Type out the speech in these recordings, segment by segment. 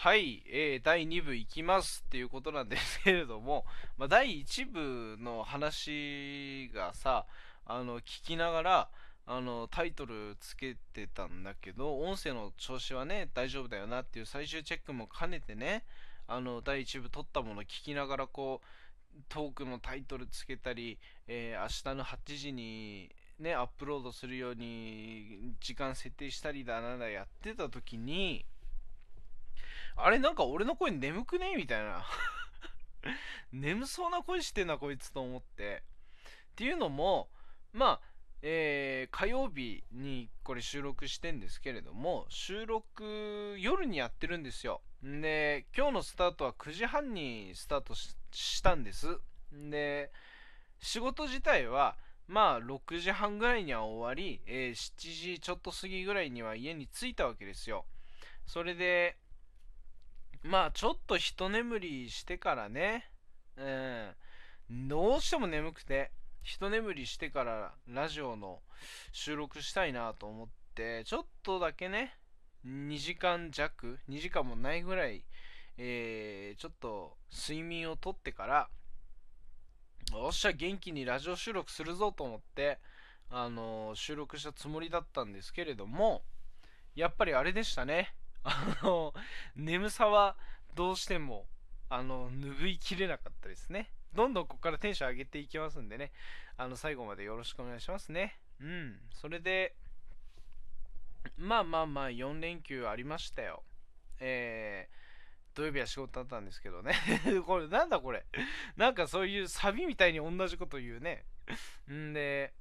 はい、えー、第2部いきますっていうことなんです けれども、まあ、第1部の話がさ、あの、聞きながら、あの、タイトルつけてたんだけど、音声の調子はね、大丈夫だよなっていう最終チェックも兼ねてね、あの、第1部撮ったもの聞きながらこう、トークのタイトルつけたり、えー、明日の8時にね、アップロードするように時間設定したりだなだやってた時に、あれなんか俺の声眠くねみたいな 眠そうな声してんなこいつと思って。っていうのも、まあ、えー、火曜日にこれ収録してんですけれども、収録夜にやってるんですよ。で、今日のスタートは9時半にスタートしたんです。で、仕事自体は、まあ6時半ぐらいには終わり、えー、7時ちょっと過ぎぐらいには家に着いたわけですよ。それで、まあちょっと一眠りしてからね、うん、どうしても眠くて、一眠りしてからラジオの収録したいなと思って、ちょっとだけね、2時間弱、2時間もないぐらい、えー、ちょっと睡眠をとってから、おっしゃ、元気にラジオ収録するぞと思って、あのー、収録したつもりだったんですけれども、やっぱりあれでしたね。あの、眠さはどうしても、あの、拭いきれなかったですね。どんどんここからテンション上げていきますんでね、あの、最後までよろしくお願いしますね。うん。それで、まあまあまあ、4連休ありましたよ。えー、土曜日は仕事だったんですけどね これなんだこれなんかそういうサビみたいに同じこと言うねんで、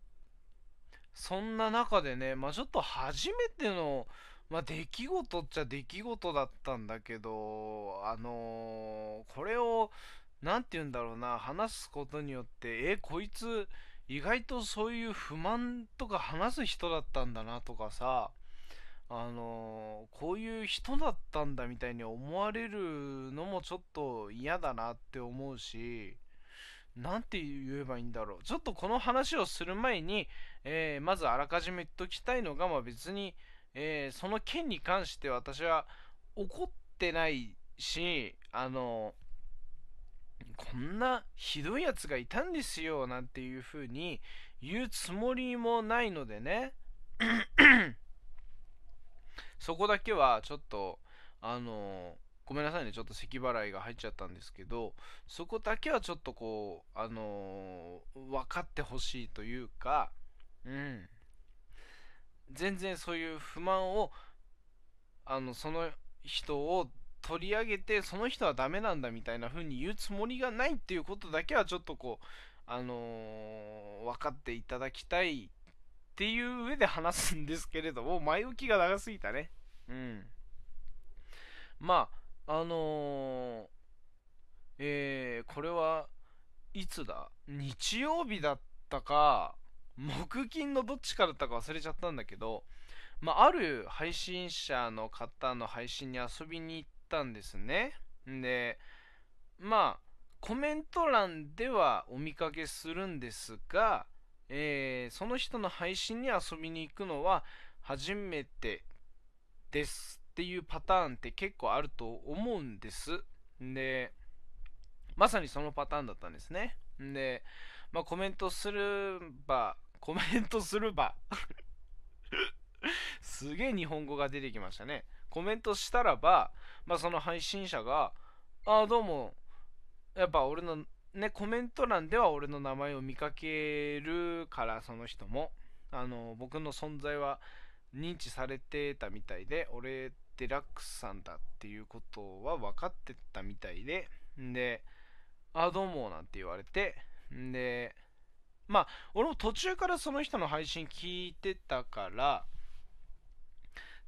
そんな中でね、まあちょっと初めての、まあ出来事っちゃ出来事だったんだけど、あのー、これを、なんて言うんだろうな、話すことによって、え、こいつ、意外とそういう不満とか話す人だったんだなとかさ、あのこういう人だったんだみたいに思われるのもちょっと嫌だなって思うし、なんて言えばいいんだろう。ちょっとこの話をする前に、えー、まずあらかじめ言っときたいのが、まあ、別に、えー、その件に関して私は怒ってないし、あのこんなひどいやつがいたんですよ、なんていう風に言うつもりもないのでね。そこだけはちょっと、あのごめんなさいね、ちょっと咳払いが入っちゃったんですけど、そこだけはちょっとこう、あの分かってほしいというか、うん。全然そういう不満を、あの、その人を取り上げて、その人はダメなんだみたいな風に言うつもりがないっていうことだけはちょっとこう、あのー、分かっていただきたいっていう上で話すんですけれども、前置きが長すぎたね。うん。まあ、あのー、えー、これはいつだ？日曜日だったか、木金のどっちかだったか忘れちゃったんだけど、まあ、ある配信者の方の配信に遊びに行ったんですね。で、まあ、コメント欄ではお見かけするんですが、えー、その人の配信に遊びに行くのは初めてですっていうパターンって結構あると思うんです。で、まさにそのパターンだったんですね。で、まあ、コメントするば、コメントするば すげえ日本語が出てきましたね。コメントしたらば、まあ、その配信者が、ああ、どうも、やっぱ俺のね、コメント欄では俺の名前を見かけるから、その人も。あの、僕の存在は認知されてたみたいで、俺、デラックスさんだっていうことは分かってたみたいで、んで、ああ、どうも、なんて言われて、んで、まあ、俺も途中からその人の配信聞いてたから、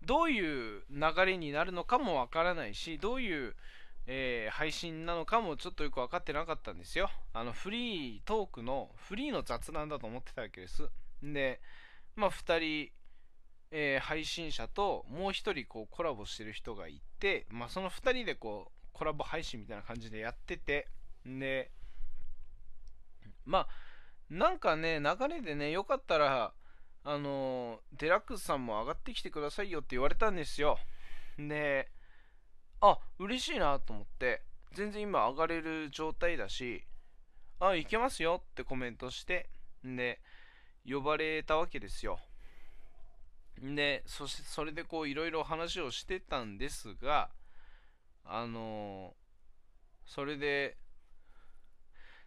どういう流れになるのかもわからないし、どういうえー、配信なのかもちょっとよく分かってなかったんですよ。あの、フリートークの、フリーの雑談だと思ってたわけです。で、まあ、2人、えー、配信者ともう1人こうコラボしてる人がいて、まあ、その2人でこうコラボ配信みたいな感じでやってて、で、まあ、なんかね、流れでね、よかったら、あのデラックスさんも上がってきてくださいよって言われたんですよ。で、あ、嬉しいなと思って全然今上がれる状態だしあいけますよってコメントしてで呼ばれたわけですよでそしてそれでこういろいろ話をしてたんですがあの、それで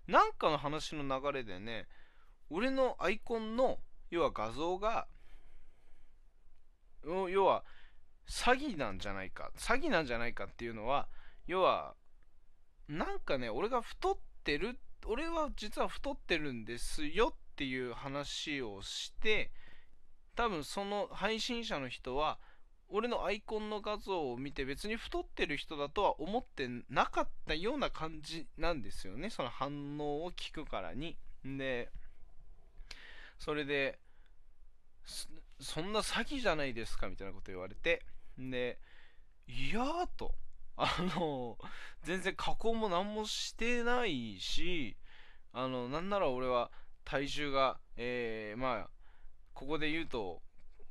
なんかの話の流れでね俺のアイコンの要は画像が要は詐欺なんじゃないか詐欺なんじゃないかっていうのは要はなんかね俺が太ってる俺は実は太ってるんですよっていう話をして多分その配信者の人は俺のアイコンの画像を見て別に太ってる人だとは思ってなかったような感じなんですよね。その反応を聞くからに。でそれでそんな詐欺じゃないですかみたいなこと言われて。でいやーと。あの全然加工も何もしてないしあのなんなら俺は体重がえー、まあここで言うと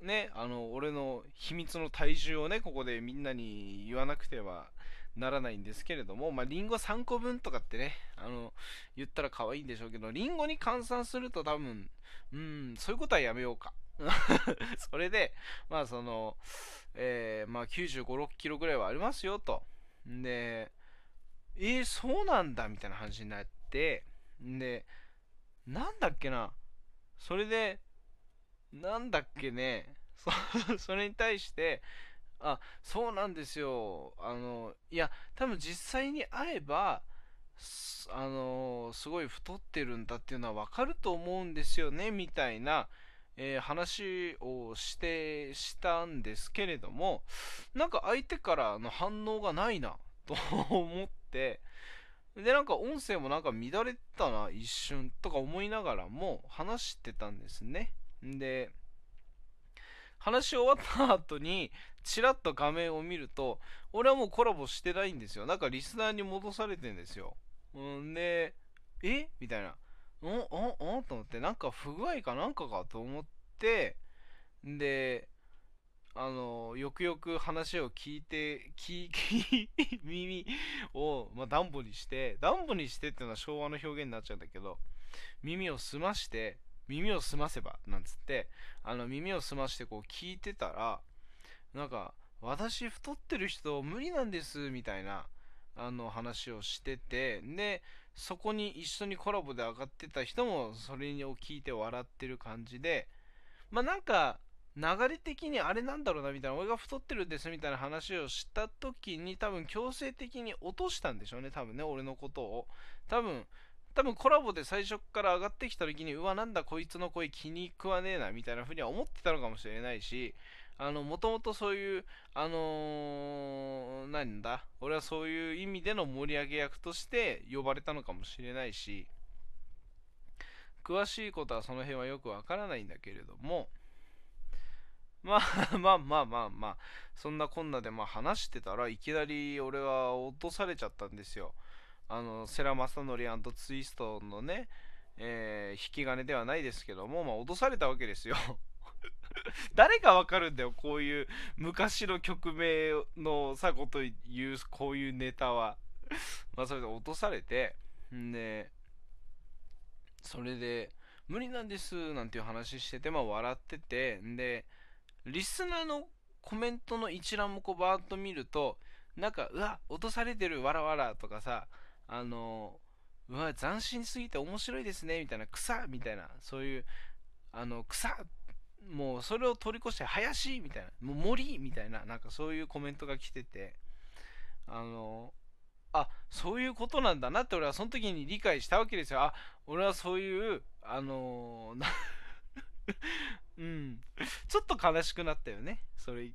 ねあの俺の秘密の体重をねここでみんなに言わなくてはならないんですけれども、まあ、リンゴ3個分とかってね、あの、言ったら可愛いんでしょうけど、リンゴに換算すると多分、うん、そういうことはやめようか。それで、まあその、えー、まあ95、6キロぐらいはありますよと。で、えー、そうなんだみたいな話になって、で、なんだっけな、それで、なんだっけね、それに対して、あ、そうなんですよ。あの、いや、多分実際に会えば、あの、すごい太ってるんだっていうのはわかると思うんですよね、みたいな、えー、話をしてしたんですけれどもなんか相手からの反応がないなと思って。でなんか音声もなんか乱れたな一瞬とか思いながらも話してたんですね。で話し終わった後にチラッと画面を見ると俺はもうコラボしてないんですよ。なんかリスナーに戻されてんですよ。んでえ？みたいな。おおお？と思って。なんか不具合か？なんかかと思って。であのよくよく話を聞いて聞き 耳を、まあ、ダンボにしてダンボにしてっていうのは昭和の表現になっちゃうんだけど耳を澄まして耳を澄ませばなんつってあの耳を澄ましてこう聞いてたらなんか私太ってる人無理なんですみたいなあの話をしててでそこに一緒にコラボで上がってた人もそれを聞いて笑ってる感じでまあなんか流れ的にあれなんだろうなみたいな俺が太ってるんですみたいな話をした時に多分強制的に落としたんでしょうね多分ね俺のことを。多分多分コラボで最初から上がってきた時にうわなんだこいつの声気に食わねえなみたいな風には思ってたのかもしれないしあの、もともとそういう、あのー、なんだ、俺はそういう意味での盛り上げ役として呼ばれたのかもしれないし、詳しいことはその辺はよくわからないんだけれども、まあ まあまあまあまあ、そんなこんなでま話してたらいきなり俺は落とされちゃったんですよ。あの、世良正則ツイストのね、えー、引き金ではないですけども、まあ、落とされたわけですよ 誰がわかるんだよ、こういう昔の曲名のさこと言う、こういうネタは。まあ、それで落とされて、んで、それで、無理なんですなんていう話してて、まあ、笑ってて、んで、リスナーのコメントの一覧もこうバーッと見ると、なんか、うわ、落とされてる、わらわらとかさ、あの、うわ、斬新すぎて面白いですね、みたいな、草みたいな、そういう、あの、草もうそれを通り越して林みたいなもう森みたいななんかそういうコメントが来ててあのあそういうことなんだなって俺はその時に理解したわけですよ。あ俺はそういうあの うん。ちょっと悲しくなったよね。それ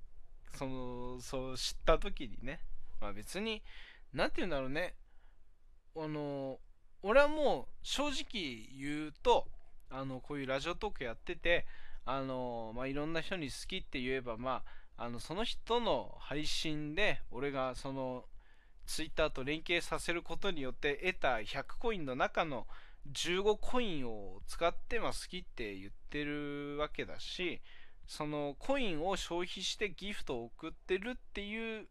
そのそう知った時にね。まあ別に何て言うんだろうね。あの俺はもう正直言うとあのこういうラジオトークやっててあのまあ、いろんな人に好きって言えば、まあ、あのその人の配信で俺がそのツイッターと連携させることによって得た100コインの中の15コインを使って、まあ、好きって言ってるわけだしそのコインを消費してギフトを送ってるっていう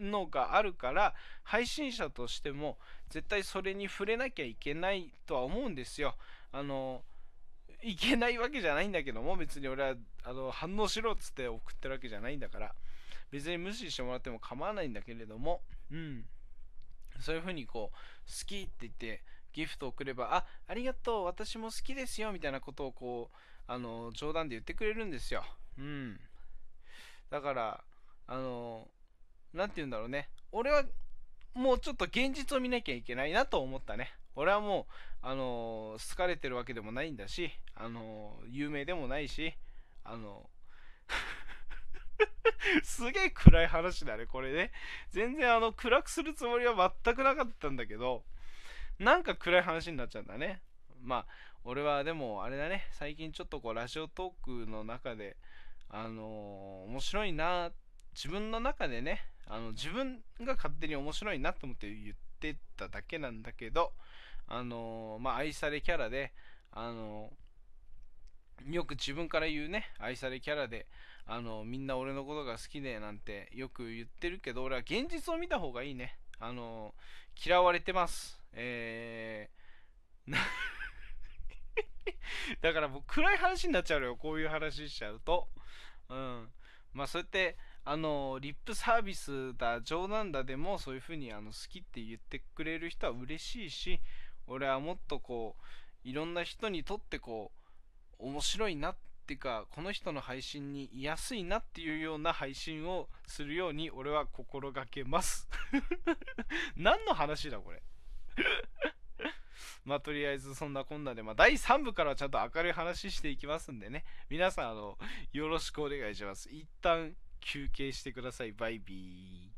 のがあるから配信者としても絶対それに触れなきゃいけないとは思うんですよ。あのいけないわけじゃないんだけども別に俺はあの反応しろっつって送ってるわけじゃないんだから別に無視してもらっても構わないんだけれどもうん。そういう風にこう好きって言ってギフトを送ればあありがとう私も好きですよみたいなことをこうあの冗談で言ってくれるんですよ。うん。だからあの何て言うんだろうね。俺はもうちょっと現実を見なきゃいけないなと思ったね。俺はもうあの好かれてるわけでもないんだしあの有名でもないしあの すげえ暗い話だねこれね。全然あの暗くするつもりは全くなかったんだけどなんか暗い話になっちゃうんだね。まあ俺はでもあれだね。最近ちょっとこうラジオトークの中であの、面白いな自分の中でねあの自分が勝手に面白いなと思って言ってただけなんだけどあのー、まあ愛されキャラであのー、よく自分から言うね愛されキャラであのみんな俺のことが好きでなんてよく言ってるけど俺は現実を見た方がいいね。あの嫌われてます。えー だからもう暗い話になっちゃうよこういう話しちゃうと。うん。まあそうやってあのリップサービスだ冗談だでもそういう風にあの好きって言ってくれる人は嬉しいし俺はもっとこういろんな人にとってこう面白いなっていうかこの人の配信に居やすいなっていうような配信をするように俺は心がけます。何の話だこれ？まあとりあえずそんなこんなで、まあ、第3部からはちゃんと明るい話していきますんでね。皆さんあのよろしくお願いします。一旦休憩してください。バイビー。